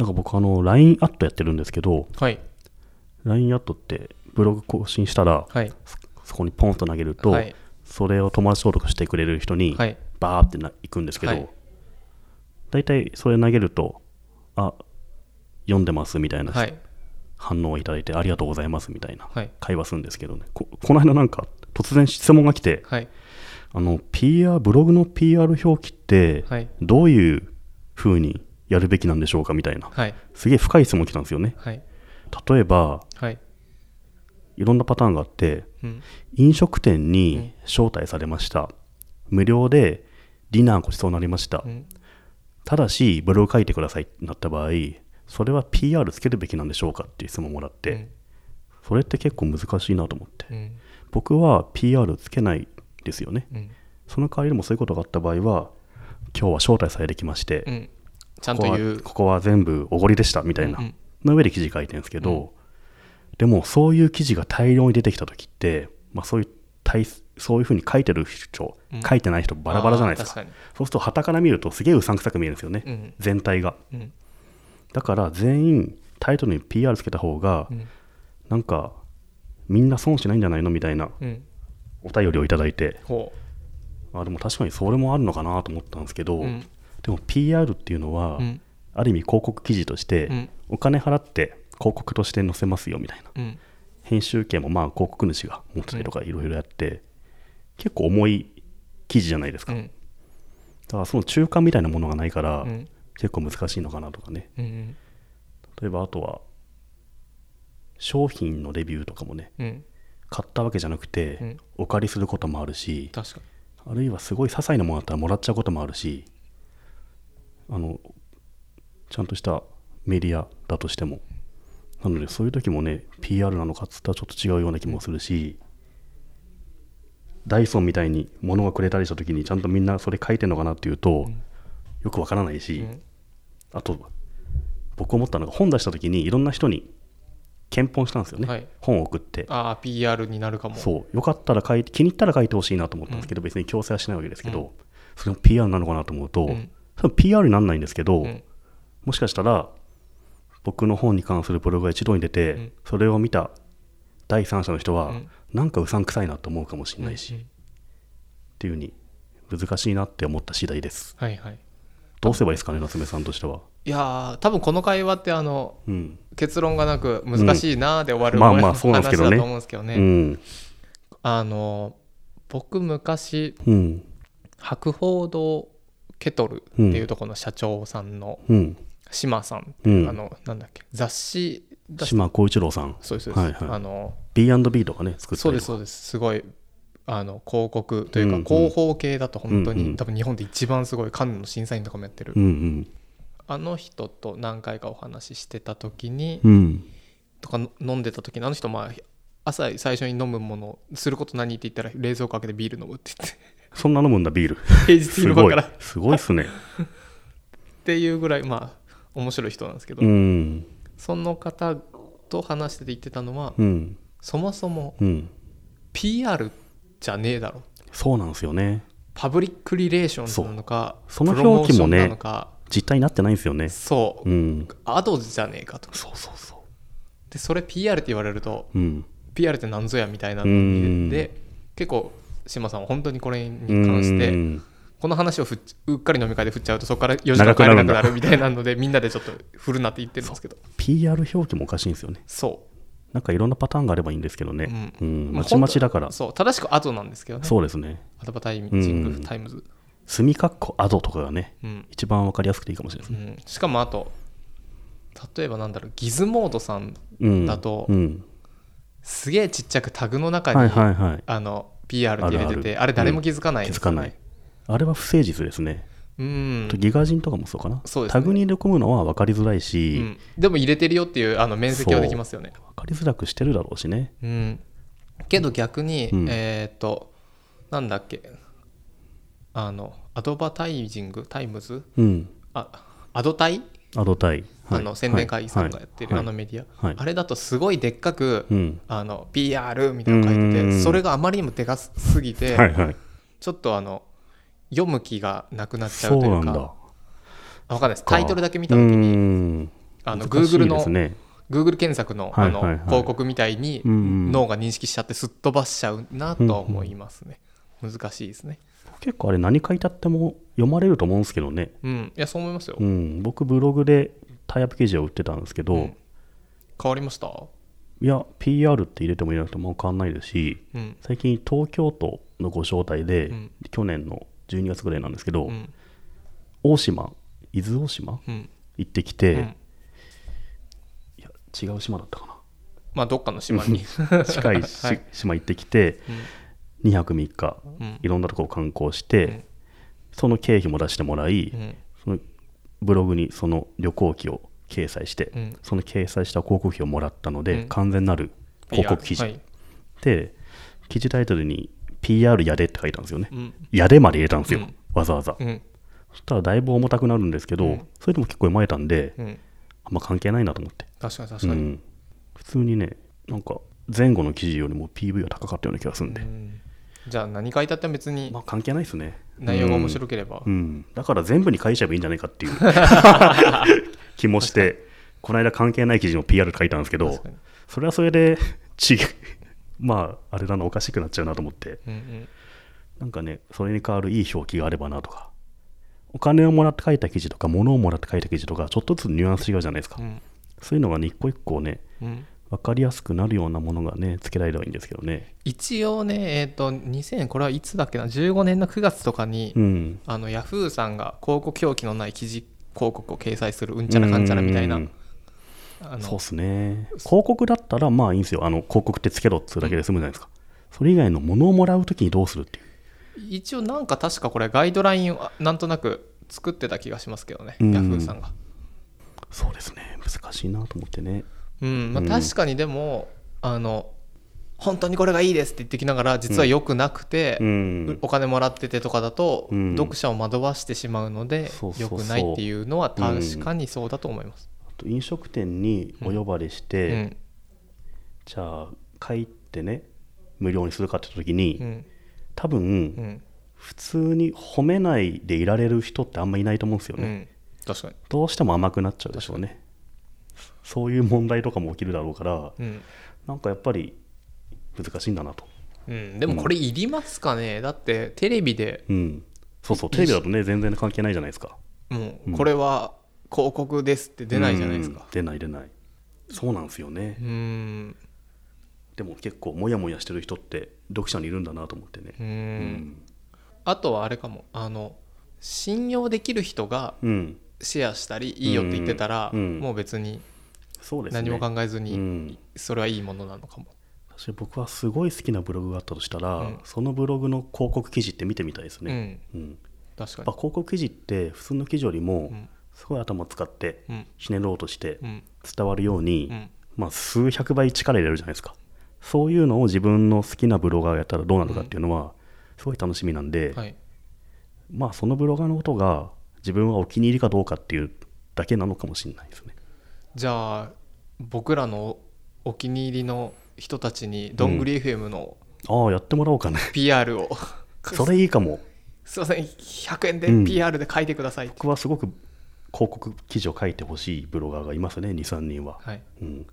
なんか僕あの LINE アットやってるんですけどはい。LINE アットってブログ更新したらはい。そこにポンと投げると、はい。それを友達登録してくれる人にはい。バーってな行くんですけど、はい。大体それ投げるとあ読んでますみたいなはい。反応をいただいてありがとうございますみたいなはい。会話するんですけどね。ここの間なんか突然質問が来てはい。あの PR ブログの PR 表記ってはい。どういう風にやるべきなんでしょうかみたいな。はい。すげえ深い質問来たんですよね。はい。例えばはい。いろんなパターンがあってうん。飲食店に招待されました、無料でディナーごちそうになりました、うん。ただしブログ書いてくださいってなった場合それは PR つけるべきなんでしょうかっていう質問をもらって、うん。それって結構難しいなと思って。うん。僕は PR つけないですよね。うん。その代わりでもそういうことがあった場合は今日は招待されてきまして、うんちゃんこと言う。ここは全部おごりでしたみたいな、うんうん。の上で記事書いてるんですけど、でもそういう記事が大量に出てきた時って、まあ、そういう大そういうふうに書いてる人、うん。書いてない人バラバラじゃないですか。そうすると旗から見るとすげえうさんくさく見えるんですよね、うん全体が。うん。だから全員タイトルに PR つけた方が、うん。なんかみんな損しないんじゃないのみたいなうん。お便りをいただいて。ほあでも確かにそれもあるのかなと思ったんですけど、ううんでも PR っていうのは、うん。ある意味広告記事として、うん。お金払って広告として載せますよみたいな。うん。編集権もまあ広告主が持ってたりとかいろいろやって、結構重い記事じゃないですか、だうん。からその中間みたいなものがないから、うん。結構難しいのかなとかね。うん例えばあとは商品のレビューとかもねうん。買ったわけじゃなくて、うん。お借りすることもあるしあるいはすごい些細なものだったらもらっちゃうこともあるしあのちゃんとしたメディアだとしても。なのでそういう時もね PR なのかっつったらちょっと違うような気もするしダイソンみたいに物がくれたりした時にちゃんとみんなそれ書いてんのかなっていうと、んよくわからないし、にうん。あと僕思ったのが本出した時にいろんな人に検本したんですよね、はい。本を送って。ああ PR になるかも。そう。よかったら書いて気に入ったら書いてほしいなと思ったんですけど、別に強制はしないわけですけど、それも PR なのかなと思うと、うん多分 PR にならないんですけど、うん。もしかしたら僕の本に関するブログが一度に出て、うん。それを見た第三者の人は、うん。なんかうさんくさいなと思うかもしれないし、うんっていうふうに難しいなって思った次第です。はいはい。どうすればいいですかね夏目さんとしては。いやー多分この会話ってあのうん、結論がなく難しいなーで終わる、まあまあ そうなんですけどね。と思うんですけどね、うん。あの僕昔うん。博報堂ケトルっていうところの社長さんのうん。島さん、うん。あのなんだっけ雑誌島光一郎さん。そうですそうです、はいはい。あの B&B とかね作ったりとか。そうですそうです。すごいあの広告というかうんうん。広報系だと本当に、うんうん。多分日本で一番すごいカンヌの審査員とかもやってる、うんあの人と何回かお話ししてた時に、うん。うんとかの飲んでた時にあの人まあ朝最初に飲むものすること何って言ったら冷蔵庫開けてビール飲むって言ってそんな飲むんだビール。平日昼間から。っすごいっすね。ていうぐらいまあ面白い人なんですけど、うん。その方と話してて言ってたのは、うん。そもそもうん。PR じゃねえだろ。そうなんですよね。パブリックリレーションズなのかその表記もね実態になってないんですよね。そう、うん。アドじゃねえかと。そうそうそでそれ PR って言われるとううん PR って何ぞやみたいなうのん。で結構島さんは本当にこれに関してうん。この話をふっうっかり飲み会で振っちゃうとそこから4時間帰れなくなるみたいなので みんなでちょっと振るなって言ってるんですけど。PR 表記もおかしいんですよね。そなんかいろんなパターンがあればいいんですけどう、ね。うん。うん。まちまちだから。そう。正しくアドなんですけどね。そうですね。アドバタイジングうんタイムズ、墨括弧アドとかがねうん。一番わかりやすくていいかもしれないですね。うん、しかもあと例えばなんだろうギズモードさんうん。だとうん。すげえちっちゃくタグの中に、はいはいはい。あの PR って入れててあれ誰も気づかないですよね。気づかない。あれは不誠実ですね。うん。と GIGAZINE とかもそうかな。そうですね。タグに入れ込むのは分かりづらいうしん、でも入れてるよっていうあの免責はできますよね。分かりづらくしてるだろうしね。うん。けど逆に、うん。えっ、となんだっけ。あのアドバタイジング？タイムズ？うん。あアドタイ、アドタイあの宣伝会議さんがやってる、はい。あのメディア、はい。あれだとすごいでっかく、うん。あの PR みたいなの書いててうん。それがあまりにもでかすぎて、ちょっとあの読む気がなくなっちゃそううというか。なんだ。あわかんないです。か。タイトルだけ見たう時にん。あの Google の Google 検索のあの広告みたいに脳が認識しちゃってすっ飛ばしちゃうなとは思いますね。難しいですね。結構あれ何書いてあっても読まれると思うんですけどね、うん。いやそう思いますよ。うん、僕ブログでタイアップ記事を売ってたんですけど、うん。変わりました？いや PR って入れても入れなくても変わんないですしうん。最近東京都のご招待で、うん。去年の12月ぐらいなんですけど、うん。大島伊豆大島うん。行ってきて、うん。いや違う島だったかまあどっかの島に。な近いし、はい。島行ってきて2泊3日うん。いろんなとこを観光して、うん。その経費も出してもらい、うん。そのブログにその旅行記を掲載して、うん。その掲載した広告費をもらったので、うん。完全なる広告記事、はい。で記事タイトルに PR やでって書いたんですよね、うん。やでまで入れたんですよ、うん。わざわざ、うん。そしたらだいぶ重たくなるんですけど、うん。それでも結構読まれたんで、うん。あんま関係ないなと思って、確かに確かに。うん、普通にねなんか前後の記事よりも PV は高かったような気がするんで、うんじゃあ何書いてあっても別にまあ関係ないですね。内容が面白ければ。うん、うん。だから全部に書いちゃえばいいんじゃないかっていう。気もしてこの間関係ない記事の PR 書いたんですけどそれはそれで違うまああれだなおかしくなっちゃうなと思って。うんうん。なんかねそれに代わるいい表記があればなとか。お金をもらって書いた記事とか物をもらって書いた記事とかちょっとずつニュアンス違うじゃないですか、うん。そういうのがね一個一個ねうん分かりやすくなるようなものがねつけられればいいんですけどね。一応ねえっ、と2000これはいつだっけな？15年の9月とかに、うん。あのヤフーさんが広告表記のない記事広告を掲載するうんちゃらかんちゃらみたいな。うんあのそうっすね。広告だったらまあいいんですよ。あの広告ってつけろっつうだけで済むじゃないですか、それ以外の物をもらうときにどうするっていう。一応なんか確かこれガイドラインをなんとなく作ってた気がしますけどね、うん。ヤフーさんが。そうですね。難しいなと思ってねうんまあ、うん。確かにでも、あの本当にこれがいいですって言ってきながら実は良くなくて、うん。お金もらっててとかだと、うん。読者を惑わしてしまうので良くないっていうのは確かにそうだと思います。あと飲食店にお呼ばれして、うん。じゃあ書いてね無料にするかって時に、うん。多分、うん。普通に褒めないでいられる人ってあんまいないと思うんですよね、うん。確かに、どうしても甘くなっちゃうでしょうねそういう問題とかも起きるだろうからうん。なんかやっぱり難しいんだなと。うん、でもこれいりますかね、だってテレビで。うん。そうそう。テレビだとね全然関係ないじゃないですか。もうこれは広告ですって出ないじゃないですか。うん。出ない出ない。そうなんですよね。うん。でも結構モヤモヤしてる人って読者にいるんだなと思ってね。うん。うん。あとはあれかも。あの信用できる人がうん。シェアしたりいいよって言ってたら、うん。うん。もう別にそうですね。何も考えずうにん。それはいいものなのかも。私僕はすごい好きなブログがあったとしたら、うん。そのブログの広告記事って見てみたいですうね、ん、うん。確かやっぱ広告記事って普通の記事よりもうん。すごい頭使ってに。ひねろうとして伝わるように、うん。まあ、数百倍力入れるじゃないですか。そういうのを自分の好きなブロガーがやったらどうなるかっていうのはすごい楽しみなんで、はい、まあそのブロガーのことが自分はお気に入りかどうかっていうだけなのかもしれないですねじゃあ僕らのお気に入りの人たちにどんぐり FM のああやってもらおうかね。PR を、それいいかも。すいません100円うん。で PR で書いてください。って、僕はすごく広告記事を書いてほしいブロガーがいますね23人は、はい、うん、